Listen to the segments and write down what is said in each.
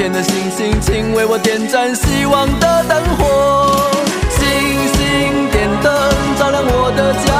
天的星星，请为我点燃希望的灯火。星星点灯，照亮我的家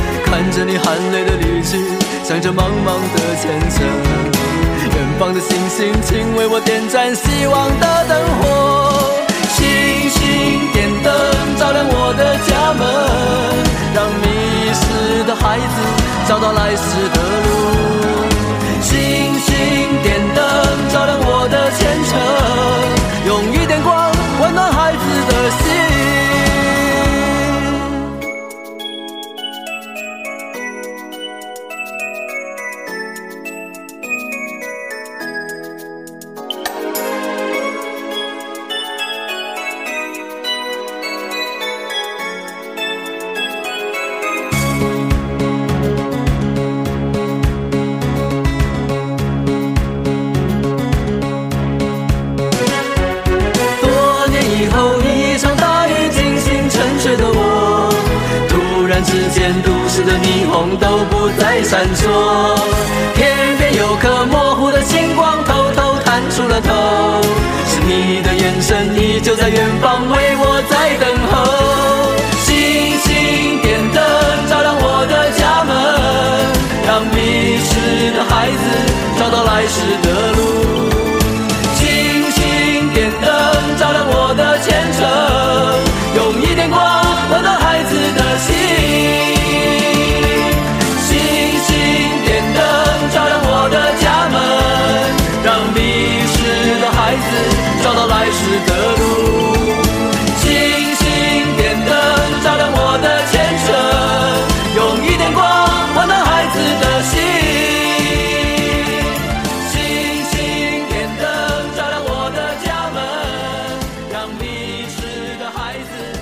看着你含泪的离去，向着茫茫的前程。远方的星星，请为我点盏希望的灯火。星星点灯，照亮我的家门，让迷失的孩子找到来时的之间，都市的霓虹都不再闪烁，天边有颗模糊的星光偷偷探出了头。是你的眼神，依旧在远方为我在等候。星星点灯，照亮我的家门，让迷失的孩子找到来时的找到来时的路。星星点灯照亮我的前程用一点光温暖孩子的心。星星点灯照亮我的家门让迷失的孩子。